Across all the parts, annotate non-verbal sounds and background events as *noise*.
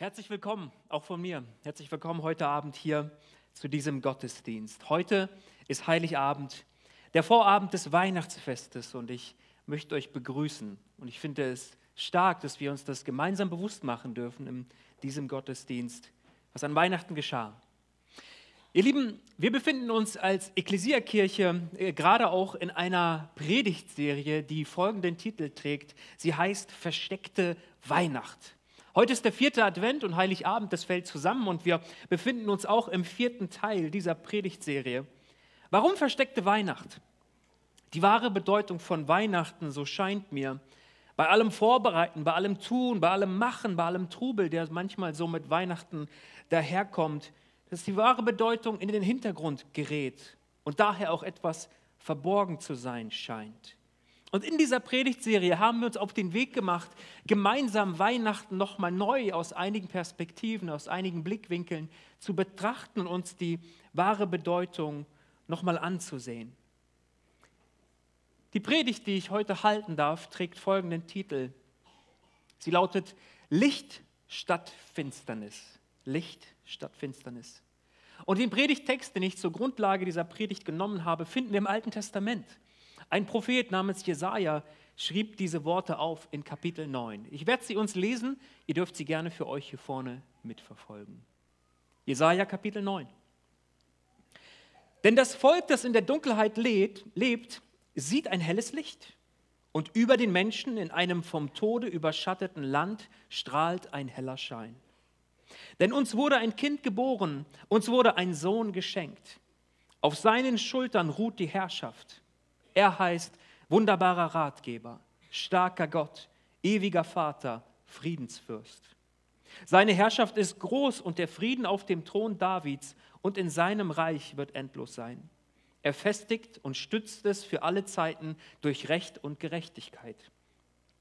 Herzlich willkommen, auch von mir. Herzlich willkommen heute Abend hier zu diesem Gottesdienst. Heute ist Heiligabend, der Vorabend des Weihnachtsfestes und ich möchte euch begrüßen. Und ich finde es stark, dass wir uns das gemeinsam bewusst machen dürfen in diesem Gottesdienst, was an Weihnachten geschah. Ihr Lieben, wir befinden uns als Ekklesiakirche äh, gerade auch in einer Predigtserie, die folgenden Titel trägt. Sie heißt Versteckte Weihnacht. Heute ist der vierte Advent und Heiligabend, das fällt zusammen und wir befinden uns auch im vierten Teil dieser Predigtserie. Warum versteckte Weihnacht? Die wahre Bedeutung von Weihnachten, so scheint mir, bei allem Vorbereiten, bei allem Tun, bei allem Machen, bei allem Trubel, der manchmal so mit Weihnachten daherkommt, dass die wahre Bedeutung in den Hintergrund gerät und daher auch etwas verborgen zu sein scheint. Und in dieser Predigtserie haben wir uns auf den Weg gemacht, gemeinsam Weihnachten nochmal neu aus einigen Perspektiven, aus einigen Blickwinkeln zu betrachten und uns die wahre Bedeutung nochmal anzusehen. Die Predigt, die ich heute halten darf, trägt folgenden Titel. Sie lautet Licht statt Finsternis. Licht statt Finsternis. Und den Predigtext, den ich zur Grundlage dieser Predigt genommen habe, finden wir im Alten Testament. Ein Prophet namens Jesaja schrieb diese Worte auf in Kapitel 9. Ich werde sie uns lesen, ihr dürft sie gerne für euch hier vorne mitverfolgen. Jesaja Kapitel 9. Denn das Volk, das in der Dunkelheit lebt, lebt, sieht ein helles Licht. Und über den Menschen in einem vom Tode überschatteten Land strahlt ein heller Schein. Denn uns wurde ein Kind geboren, uns wurde ein Sohn geschenkt. Auf seinen Schultern ruht die Herrschaft. Er heißt wunderbarer Ratgeber, starker Gott, ewiger Vater, Friedensfürst. Seine Herrschaft ist groß und der Frieden auf dem Thron Davids und in seinem Reich wird endlos sein. Er festigt und stützt es für alle Zeiten durch Recht und Gerechtigkeit.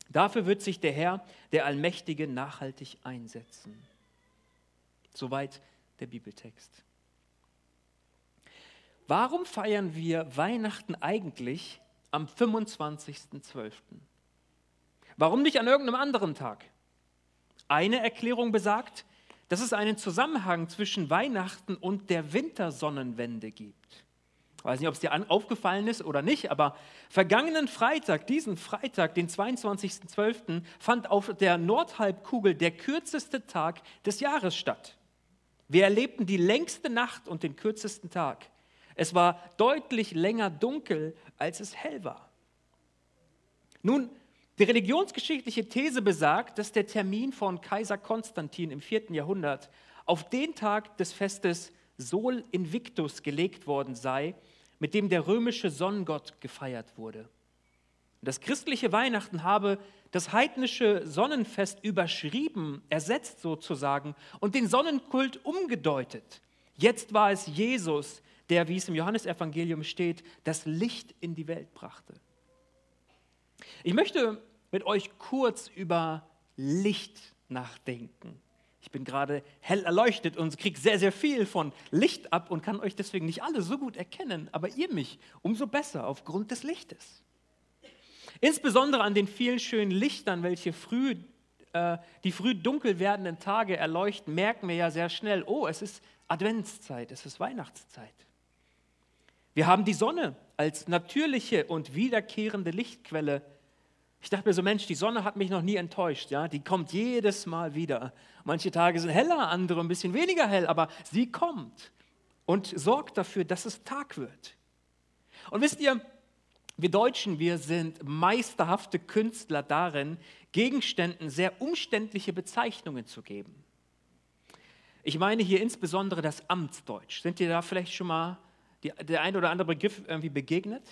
Dafür wird sich der Herr, der Allmächtige, nachhaltig einsetzen. Soweit der Bibeltext. Warum feiern wir Weihnachten eigentlich am 25.12.? Warum nicht an irgendeinem anderen Tag? Eine Erklärung besagt, dass es einen Zusammenhang zwischen Weihnachten und der Wintersonnenwende gibt. Ich weiß nicht, ob es dir aufgefallen ist oder nicht, aber vergangenen Freitag, diesen Freitag, den 22.12., fand auf der Nordhalbkugel der kürzeste Tag des Jahres statt. Wir erlebten die längste Nacht und den kürzesten Tag. Es war deutlich länger dunkel, als es hell war. Nun, die religionsgeschichtliche These besagt, dass der Termin von Kaiser Konstantin im 4. Jahrhundert auf den Tag des Festes Sol Invictus gelegt worden sei, mit dem der römische Sonnengott gefeiert wurde. Das christliche Weihnachten habe das heidnische Sonnenfest überschrieben, ersetzt sozusagen und den Sonnenkult umgedeutet. Jetzt war es Jesus, der, wie es im Johannesevangelium steht, das Licht in die Welt brachte. Ich möchte mit euch kurz über Licht nachdenken. Ich bin gerade hell erleuchtet und kriege sehr, sehr viel von Licht ab und kann euch deswegen nicht alle so gut erkennen, aber ihr mich umso besser aufgrund des Lichtes. Insbesondere an den vielen schönen Lichtern, welche früh, äh, die früh dunkel werdenden Tage erleuchten, merken wir ja sehr schnell, oh, es ist Adventszeit, es ist Weihnachtszeit. Wir haben die Sonne als natürliche und wiederkehrende Lichtquelle. Ich dachte mir so, Mensch, die Sonne hat mich noch nie enttäuscht. Ja? Die kommt jedes Mal wieder. Manche Tage sind heller, andere ein bisschen weniger hell, aber sie kommt und sorgt dafür, dass es Tag wird. Und wisst ihr, wir Deutschen, wir sind meisterhafte Künstler darin, Gegenständen sehr umständliche Bezeichnungen zu geben. Ich meine hier insbesondere das Amtsdeutsch. Sind ihr da vielleicht schon mal die, der ein oder andere Begriff irgendwie begegnet?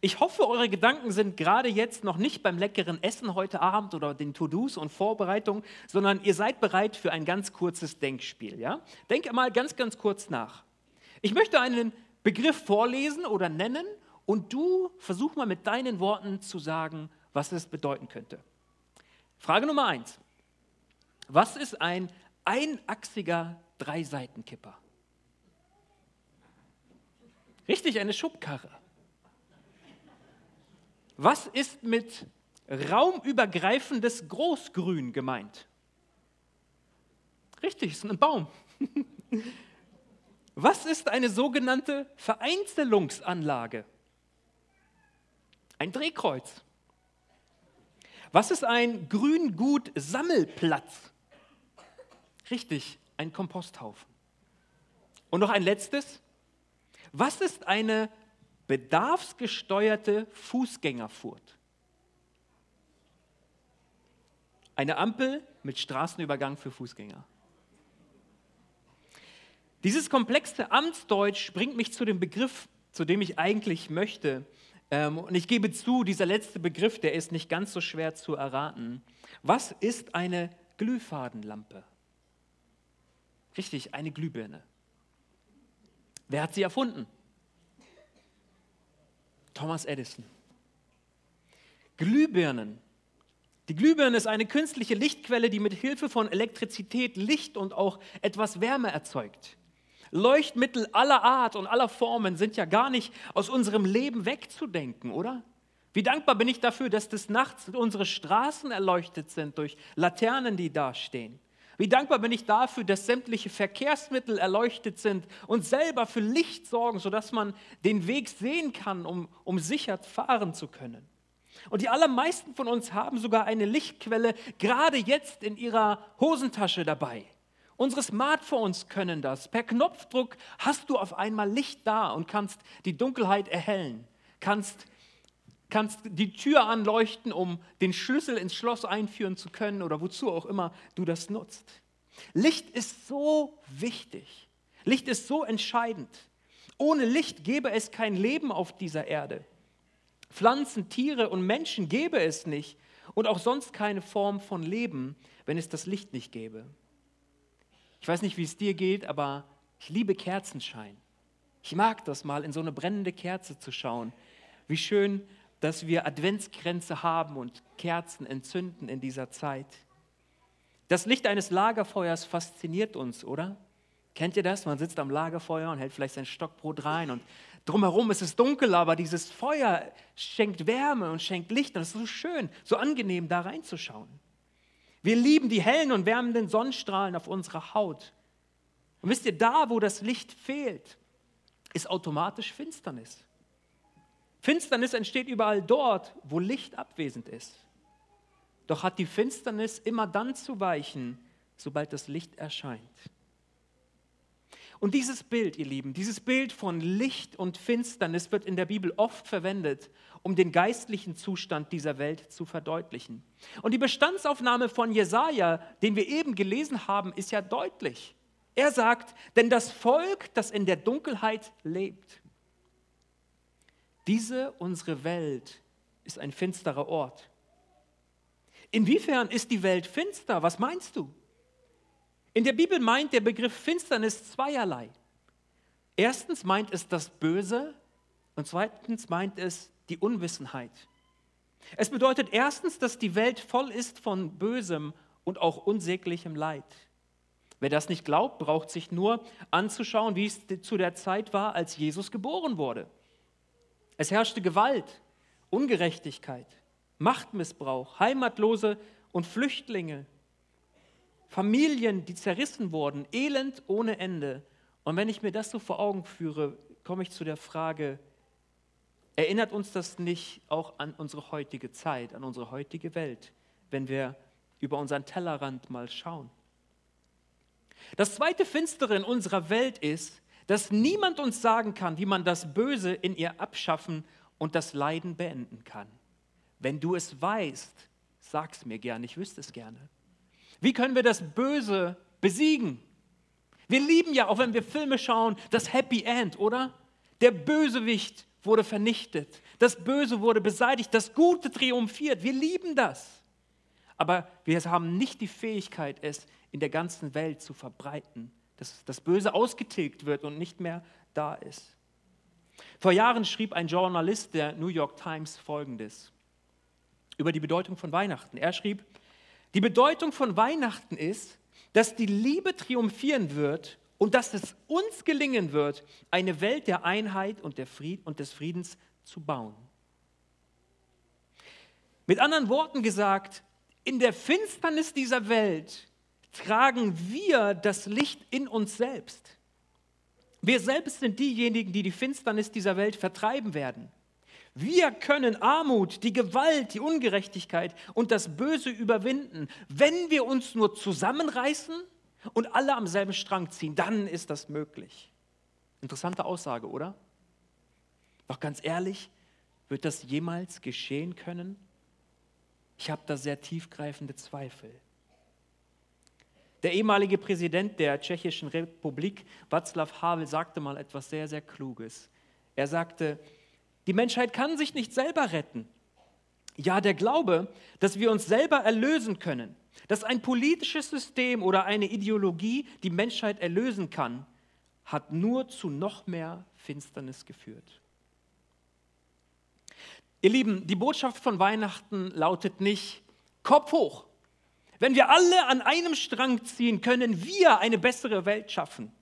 Ich hoffe, eure Gedanken sind gerade jetzt noch nicht beim leckeren Essen heute Abend oder den To-Dos und Vorbereitungen, sondern ihr seid bereit für ein ganz kurzes Denkspiel. Ja? Denke mal ganz, ganz kurz nach. Ich möchte einen Begriff vorlesen oder nennen und du versuch mal mit deinen Worten zu sagen, was es bedeuten könnte. Frage Nummer eins. Was ist ein einachsiger Dreiseitenkipper? Richtig, eine Schubkarre. Was ist mit raumübergreifendes Großgrün gemeint? Richtig, es ist ein Baum. *laughs* Was ist eine sogenannte Vereinzelungsanlage? Ein Drehkreuz. Was ist ein Grüngut-Sammelplatz? Richtig, ein Komposthaufen. Und noch ein letztes. Was ist eine bedarfsgesteuerte Fußgängerfurt? Eine Ampel mit Straßenübergang für Fußgänger. Dieses komplexe Amtsdeutsch bringt mich zu dem Begriff, zu dem ich eigentlich möchte. Ähm, und ich gebe zu, dieser letzte Begriff, der ist nicht ganz so schwer zu erraten. Was ist eine Glühfadenlampe? Richtig, eine Glühbirne. Wer hat sie erfunden? Thomas Edison. Glühbirnen. Die Glühbirne ist eine künstliche Lichtquelle, die mit Hilfe von Elektrizität Licht und auch etwas Wärme erzeugt. Leuchtmittel aller Art und aller Formen sind ja gar nicht aus unserem Leben wegzudenken, oder? Wie dankbar bin ich dafür, dass des Nachts unsere Straßen erleuchtet sind durch Laternen, die da stehen. Wie dankbar bin ich dafür, dass sämtliche Verkehrsmittel erleuchtet sind und selber für Licht sorgen, sodass man den Weg sehen kann, um, um sicher fahren zu können. Und die allermeisten von uns haben sogar eine Lichtquelle gerade jetzt in ihrer Hosentasche dabei. Unsere Smartphones können das. Per Knopfdruck hast du auf einmal Licht da und kannst die Dunkelheit erhellen, kannst, kannst die Tür anleuchten, um den Schlüssel ins Schloss einführen zu können oder wozu auch immer du das nutzt. Licht ist so wichtig. Licht ist so entscheidend. Ohne Licht gäbe es kein Leben auf dieser Erde. Pflanzen, Tiere und Menschen gäbe es nicht und auch sonst keine Form von Leben, wenn es das Licht nicht gäbe. Ich weiß nicht, wie es dir geht, aber ich liebe Kerzenschein. Ich mag das mal, in so eine brennende Kerze zu schauen. Wie schön, dass wir Adventskränze haben und Kerzen entzünden in dieser Zeit. Das Licht eines Lagerfeuers fasziniert uns, oder? Kennt ihr das? Man sitzt am Lagerfeuer und hält vielleicht sein Stockbrot rein und drumherum ist es dunkel, aber dieses Feuer schenkt Wärme und schenkt Licht und es ist so schön, so angenehm da reinzuschauen. Wir lieben die hellen und wärmenden Sonnenstrahlen auf unserer Haut. Und wisst ihr, da, wo das Licht fehlt, ist automatisch Finsternis. Finsternis entsteht überall dort, wo Licht abwesend ist. Doch hat die Finsternis immer dann zu weichen, sobald das Licht erscheint. Und dieses Bild, ihr Lieben, dieses Bild von Licht und Finsternis wird in der Bibel oft verwendet, um den geistlichen Zustand dieser Welt zu verdeutlichen. Und die Bestandsaufnahme von Jesaja, den wir eben gelesen haben, ist ja deutlich. Er sagt, denn das Volk, das in der Dunkelheit lebt, diese unsere Welt ist ein finsterer Ort. Inwiefern ist die Welt finster? Was meinst du? In der Bibel meint der Begriff Finsternis zweierlei. Erstens meint es das Böse und zweitens meint es die Unwissenheit. Es bedeutet erstens, dass die Welt voll ist von Bösem und auch unsäglichem Leid. Wer das nicht glaubt, braucht sich nur anzuschauen, wie es zu der Zeit war, als Jesus geboren wurde. Es herrschte Gewalt, Ungerechtigkeit, Machtmissbrauch, Heimatlose und Flüchtlinge, Familien, die zerrissen wurden, Elend ohne Ende. Und wenn ich mir das so vor Augen führe, komme ich zu der Frage, Erinnert uns das nicht auch an unsere heutige Zeit, an unsere heutige Welt, wenn wir über unseren Tellerrand mal schauen? Das zweite Finstere in unserer Welt ist, dass niemand uns sagen kann, wie man das Böse in ihr abschaffen und das Leiden beenden kann. Wenn du es weißt, sag es mir gerne, ich wüsste es gerne. Wie können wir das Böse besiegen? Wir lieben ja, auch wenn wir Filme schauen, das Happy End, oder? Der Bösewicht wurde vernichtet, das Böse wurde beseitigt, das Gute triumphiert. Wir lieben das. Aber wir haben nicht die Fähigkeit, es in der ganzen Welt zu verbreiten, dass das Böse ausgetilgt wird und nicht mehr da ist. Vor Jahren schrieb ein Journalist der New York Times Folgendes über die Bedeutung von Weihnachten. Er schrieb, die Bedeutung von Weihnachten ist, dass die Liebe triumphieren wird und dass es uns gelingen wird, eine Welt der Einheit und, der Fried und des Friedens zu bauen. Mit anderen Worten gesagt, in der Finsternis dieser Welt tragen wir das Licht in uns selbst. Wir selbst sind diejenigen, die die Finsternis dieser Welt vertreiben werden. Wir können Armut, die Gewalt, die Ungerechtigkeit und das Böse überwinden, wenn wir uns nur zusammenreißen und alle am selben Strang ziehen. Dann ist das möglich. Interessante Aussage, oder? Doch ganz ehrlich, wird das jemals geschehen können? Ich habe da sehr tiefgreifende Zweifel. Der ehemalige Präsident der Tschechischen Republik, Václav Havel, sagte mal etwas sehr, sehr Kluges. Er sagte, die Menschheit kann sich nicht selber retten. Ja, der Glaube, dass wir uns selber erlösen können, dass ein politisches System oder eine Ideologie die Menschheit erlösen kann, hat nur zu noch mehr Finsternis geführt. Ihr Lieben, die Botschaft von Weihnachten lautet nicht Kopf hoch, wenn wir alle an einem Strang ziehen, können wir eine bessere Welt schaffen.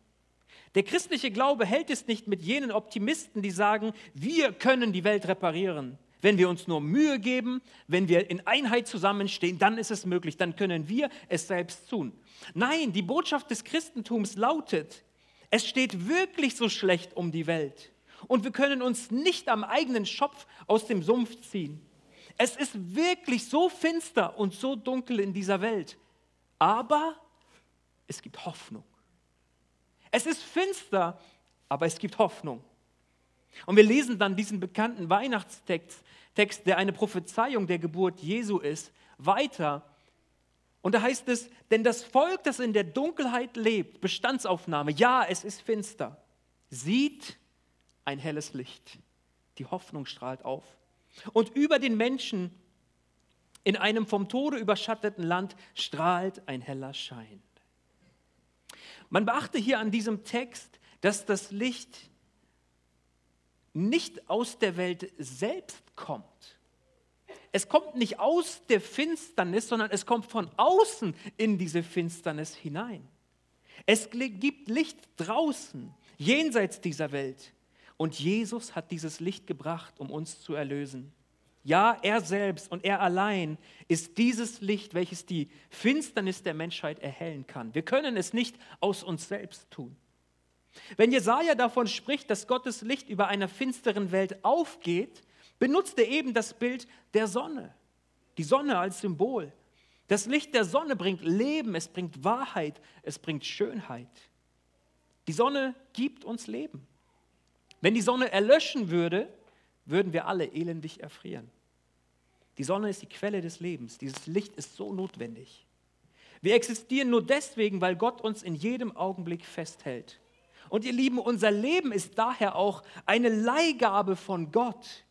Der christliche Glaube hält es nicht mit jenen Optimisten, die sagen, wir können die Welt reparieren. Wenn wir uns nur Mühe geben, wenn wir in Einheit zusammenstehen, dann ist es möglich, dann können wir es selbst tun. Nein, die Botschaft des Christentums lautet, es steht wirklich so schlecht um die Welt und wir können uns nicht am eigenen Schopf aus dem Sumpf ziehen. Es ist wirklich so finster und so dunkel in dieser Welt. Aber es gibt Hoffnung. Es ist finster, aber es gibt Hoffnung. Und wir lesen dann diesen bekannten Weihnachtstext, Text, der eine Prophezeiung der Geburt Jesu ist, weiter. Und da heißt es, denn das Volk, das in der Dunkelheit lebt, Bestandsaufnahme, ja, es ist finster, sieht ein helles Licht. Die Hoffnung strahlt auf. Und über den Menschen in einem vom Tode überschatteten Land strahlt ein heller Schein. Man beachte hier an diesem Text, dass das Licht nicht aus der Welt selbst kommt. Es kommt nicht aus der Finsternis, sondern es kommt von außen in diese Finsternis hinein. Es gibt Licht draußen, jenseits dieser Welt. Und Jesus hat dieses Licht gebracht, um uns zu erlösen. Ja, er selbst und er allein ist dieses Licht, welches die Finsternis der Menschheit erhellen kann. Wir können es nicht aus uns selbst tun. Wenn Jesaja davon spricht, dass Gottes Licht über einer finsteren Welt aufgeht, benutzt er eben das Bild der Sonne. Die Sonne als Symbol. Das Licht der Sonne bringt Leben, es bringt Wahrheit, es bringt Schönheit. Die Sonne gibt uns Leben. Wenn die Sonne erlöschen würde, würden wir alle elendig erfrieren. Die Sonne ist die Quelle des Lebens. Dieses Licht ist so notwendig. Wir existieren nur deswegen, weil Gott uns in jedem Augenblick festhält. Und ihr Lieben, unser Leben ist daher auch eine Leihgabe von Gott.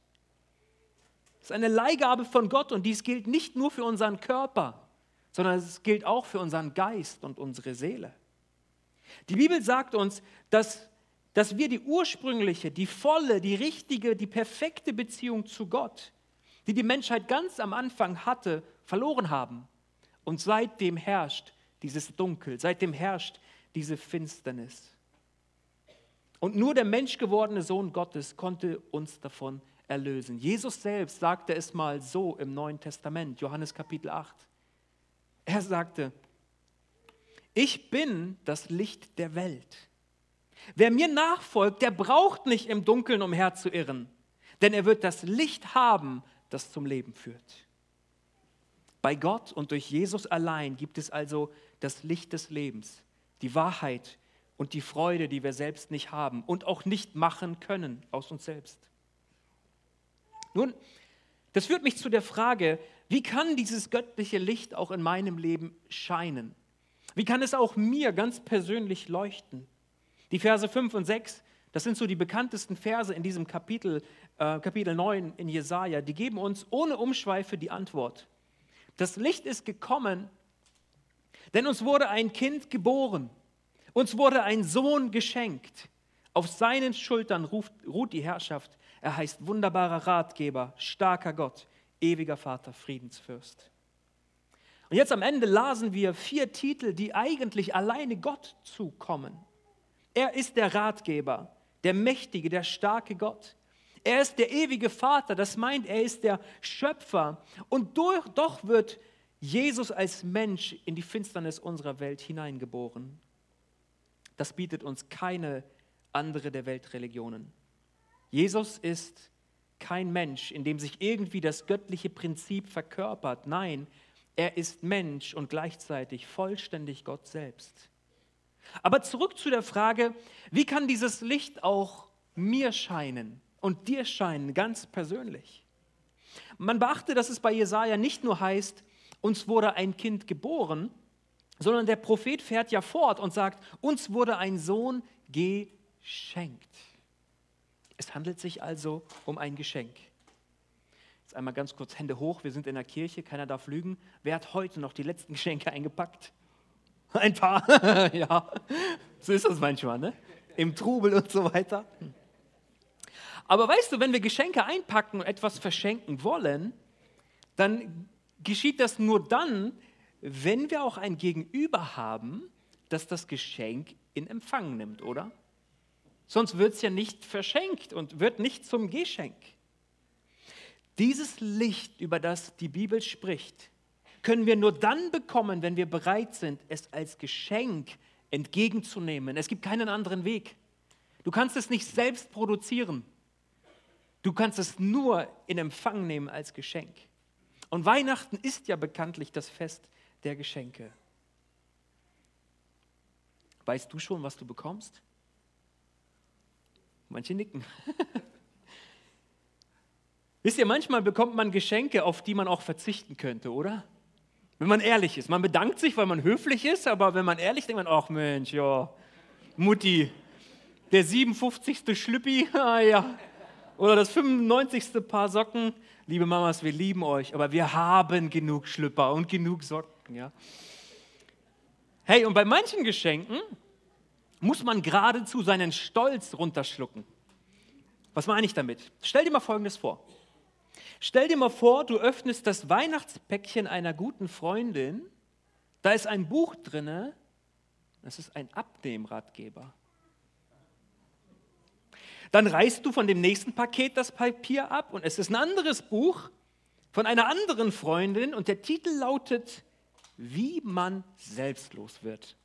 Es ist eine Leihgabe von Gott und dies gilt nicht nur für unseren Körper, sondern es gilt auch für unseren Geist und unsere Seele. Die Bibel sagt uns, dass dass wir die ursprüngliche, die volle, die richtige, die perfekte Beziehung zu Gott, die die Menschheit ganz am Anfang hatte, verloren haben. Und seitdem herrscht dieses Dunkel, seitdem herrscht diese Finsternis. Und nur der menschgewordene Sohn Gottes konnte uns davon erlösen. Jesus selbst sagte es mal so im Neuen Testament, Johannes Kapitel 8. Er sagte, ich bin das Licht der Welt. Wer mir nachfolgt, der braucht nicht im Dunkeln umherzuirren, denn er wird das Licht haben, das zum Leben führt. Bei Gott und durch Jesus allein gibt es also das Licht des Lebens, die Wahrheit und die Freude, die wir selbst nicht haben und auch nicht machen können aus uns selbst. Nun, das führt mich zu der Frage, wie kann dieses göttliche Licht auch in meinem Leben scheinen? Wie kann es auch mir ganz persönlich leuchten? Die Verse 5 und 6, das sind so die bekanntesten Verse in diesem Kapitel, äh, Kapitel 9 in Jesaja, die geben uns ohne Umschweife die Antwort. Das Licht ist gekommen, denn uns wurde ein Kind geboren, uns wurde ein Sohn geschenkt. Auf seinen Schultern ruft, ruht die Herrschaft. Er heißt wunderbarer Ratgeber, starker Gott, ewiger Vater, Friedensfürst. Und jetzt am Ende lasen wir vier Titel, die eigentlich alleine Gott zukommen. Er ist der Ratgeber, der mächtige, der starke Gott. Er ist der ewige Vater, das meint, er ist der Schöpfer. Und durch, doch wird Jesus als Mensch in die Finsternis unserer Welt hineingeboren. Das bietet uns keine andere der Weltreligionen. Jesus ist kein Mensch, in dem sich irgendwie das göttliche Prinzip verkörpert. Nein, er ist Mensch und gleichzeitig vollständig Gott selbst. Aber zurück zu der Frage, wie kann dieses Licht auch mir scheinen und dir scheinen, ganz persönlich? Man beachte, dass es bei Jesaja nicht nur heißt, uns wurde ein Kind geboren, sondern der Prophet fährt ja fort und sagt, uns wurde ein Sohn geschenkt. Es handelt sich also um ein Geschenk. Jetzt einmal ganz kurz Hände hoch, wir sind in der Kirche, keiner darf lügen. Wer hat heute noch die letzten Geschenke eingepackt? *laughs* Ein paar, *laughs* ja, so ist das manchmal, ne? Im Trubel und so weiter. Aber weißt du, wenn wir Geschenke einpacken und etwas verschenken wollen, dann geschieht das nur dann, wenn wir auch ein Gegenüber haben, das das Geschenk in Empfang nimmt, oder? Sonst wird es ja nicht verschenkt und wird nicht zum Geschenk. Dieses Licht, über das die Bibel spricht, können wir nur dann bekommen, wenn wir bereit sind, es als Geschenk entgegenzunehmen. Es gibt keinen anderen Weg. Du kannst es nicht selbst produzieren. Du kannst es nur in Empfang nehmen als Geschenk. Und Weihnachten ist ja bekanntlich das Fest der Geschenke. Weißt du schon, was du bekommst? Manche nicken. *laughs* Wisst ihr, manchmal bekommt man Geschenke, auf die man auch verzichten könnte, oder? Wenn man ehrlich ist. Man bedankt sich, weil man höflich ist, aber wenn man ehrlich denkt man, ach Mensch, ja, Mutti, der 57. Schlüppi, *laughs* ah ja, oder das 95. Paar Socken. Liebe Mamas, wir lieben euch, aber wir haben genug Schlüpper und genug Socken, ja. Hey, und bei manchen Geschenken muss man geradezu seinen Stolz runterschlucken. Was meine ich damit? Stell dir mal Folgendes vor. Stell dir mal vor, du öffnest das Weihnachtspäckchen einer guten Freundin, da ist ein Buch drinne, das ist ein Abnehmratgeber. Dann reißt du von dem nächsten Paket das Papier ab und es ist ein anderes Buch von einer anderen Freundin und der Titel lautet Wie man selbstlos wird.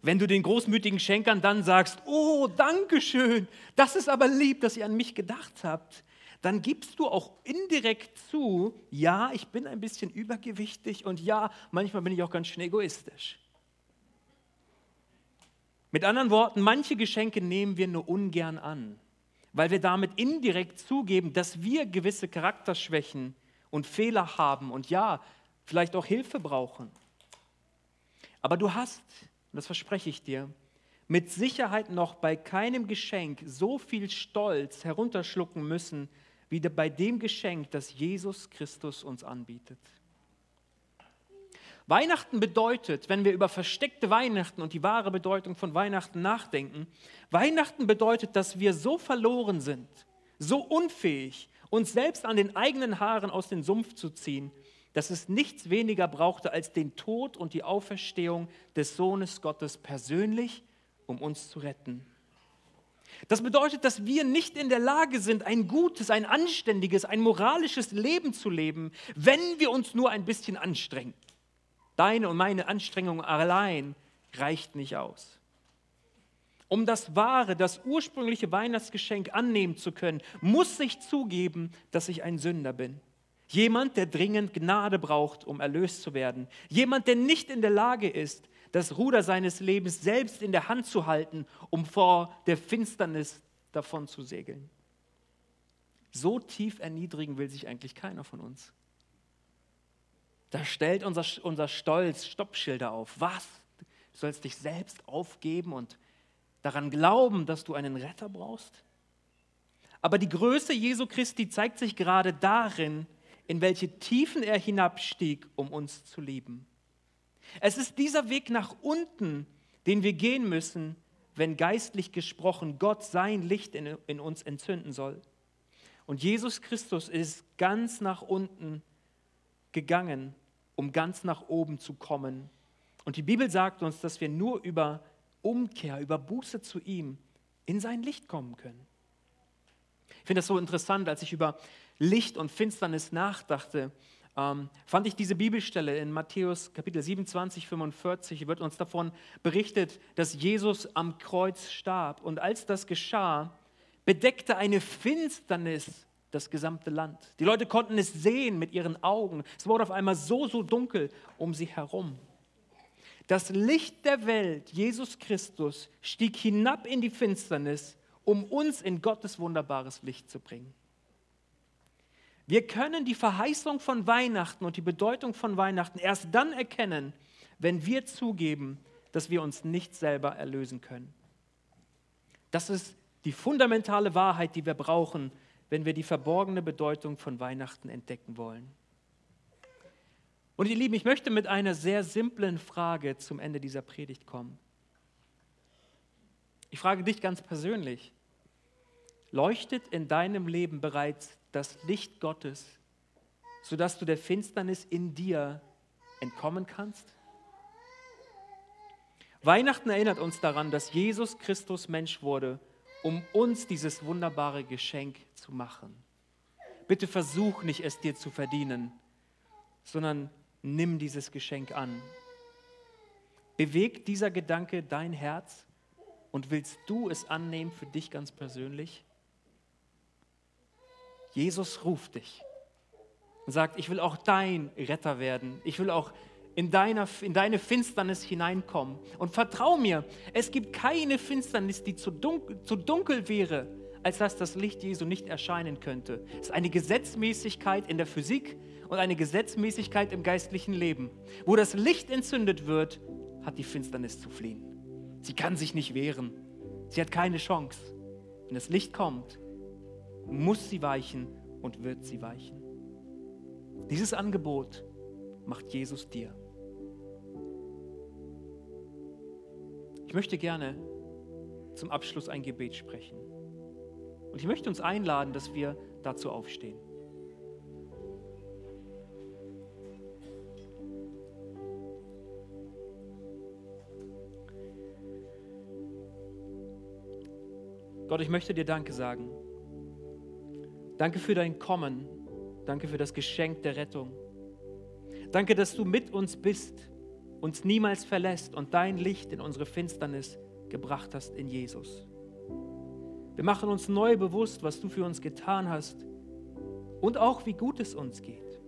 Wenn du den großmütigen Schenkern dann sagst, oh, danke schön, das ist aber lieb, dass ihr an mich gedacht habt, dann gibst du auch indirekt zu, ja, ich bin ein bisschen übergewichtig und ja, manchmal bin ich auch ganz schön egoistisch. Mit anderen Worten, manche Geschenke nehmen wir nur ungern an, weil wir damit indirekt zugeben, dass wir gewisse Charakterschwächen und Fehler haben und ja, vielleicht auch Hilfe brauchen. Aber du hast, und das verspreche ich dir, mit Sicherheit noch bei keinem Geschenk so viel Stolz herunterschlucken müssen, wie bei dem Geschenk, das Jesus Christus uns anbietet. Weihnachten bedeutet, wenn wir über versteckte Weihnachten und die wahre Bedeutung von Weihnachten nachdenken, Weihnachten bedeutet, dass wir so verloren sind, so unfähig, uns selbst an den eigenen Haaren aus dem Sumpf zu ziehen, dass es nichts weniger brauchte als den Tod und die Auferstehung des Sohnes Gottes persönlich, um uns zu retten. Das bedeutet, dass wir nicht in der Lage sind, ein gutes, ein anständiges, ein moralisches Leben zu leben, wenn wir uns nur ein bisschen anstrengen. Deine und meine Anstrengung allein reicht nicht aus. Um das wahre, das ursprüngliche Weihnachtsgeschenk annehmen zu können, muss ich zugeben, dass ich ein Sünder bin. Jemand, der dringend Gnade braucht, um erlöst zu werden. Jemand, der nicht in der Lage ist, das Ruder seines Lebens selbst in der Hand zu halten, um vor der Finsternis davon zu segeln. So tief erniedrigen will sich eigentlich keiner von uns. Da stellt unser, unser Stolz Stoppschilder auf. Was? Du sollst dich selbst aufgeben und daran glauben, dass du einen Retter brauchst? Aber die Größe Jesu Christi zeigt sich gerade darin, in welche Tiefen er hinabstieg, um uns zu lieben. Es ist dieser Weg nach unten, den wir gehen müssen, wenn geistlich gesprochen Gott sein Licht in, in uns entzünden soll. Und Jesus Christus ist ganz nach unten gegangen, um ganz nach oben zu kommen. Und die Bibel sagt uns, dass wir nur über Umkehr, über Buße zu ihm in sein Licht kommen können. Ich finde das so interessant, als ich über Licht und Finsternis nachdachte, ähm, fand ich diese Bibelstelle in Matthäus Kapitel 27, 45, wird uns davon berichtet, dass Jesus am Kreuz starb. Und als das geschah, bedeckte eine Finsternis das gesamte Land. Die Leute konnten es sehen mit ihren Augen. Es wurde auf einmal so, so dunkel um sie herum. Das Licht der Welt, Jesus Christus, stieg hinab in die Finsternis, um uns in Gottes wunderbares Licht zu bringen. Wir können die Verheißung von Weihnachten und die Bedeutung von Weihnachten erst dann erkennen, wenn wir zugeben, dass wir uns nicht selber erlösen können. Das ist die fundamentale Wahrheit, die wir brauchen, wenn wir die verborgene Bedeutung von Weihnachten entdecken wollen. Und ihr Lieben, ich möchte mit einer sehr simplen Frage zum Ende dieser Predigt kommen. Ich frage dich ganz persönlich, leuchtet in deinem Leben bereits das Licht Gottes, sodass du der Finsternis in dir entkommen kannst? Weihnachten erinnert uns daran, dass Jesus Christus Mensch wurde, um uns dieses wunderbare Geschenk zu machen. Bitte versuch nicht, es dir zu verdienen, sondern nimm dieses Geschenk an. Bewegt dieser Gedanke dein Herz und willst du es annehmen für dich ganz persönlich? Jesus ruft dich und sagt, ich will auch dein Retter werden. Ich will auch in, deiner, in deine Finsternis hineinkommen. Und vertrau mir, es gibt keine Finsternis, die zu dunkel, zu dunkel wäre, als dass das Licht Jesu nicht erscheinen könnte. Es ist eine Gesetzmäßigkeit in der Physik und eine Gesetzmäßigkeit im geistlichen Leben. Wo das Licht entzündet wird, hat die Finsternis zu fliehen. Sie kann sich nicht wehren. Sie hat keine Chance. Wenn das Licht kommt, muss sie weichen und wird sie weichen. Dieses Angebot macht Jesus dir. Ich möchte gerne zum Abschluss ein Gebet sprechen. Und ich möchte uns einladen, dass wir dazu aufstehen. Gott, ich möchte dir Danke sagen. Danke für dein Kommen. Danke für das Geschenk der Rettung. Danke, dass du mit uns bist, uns niemals verlässt und dein Licht in unsere Finsternis gebracht hast in Jesus. Wir machen uns neu bewusst, was du für uns getan hast und auch wie gut es uns geht.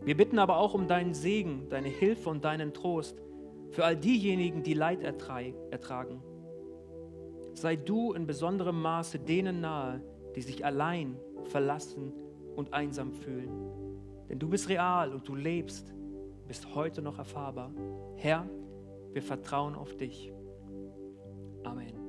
Wir bitten aber auch um deinen Segen, deine Hilfe und deinen Trost für all diejenigen, die Leid ertragen. Sei du in besonderem Maße denen nahe, die sich allein, verlassen und einsam fühlen. Denn du bist real und du lebst, bist heute noch erfahrbar. Herr, wir vertrauen auf dich. Amen.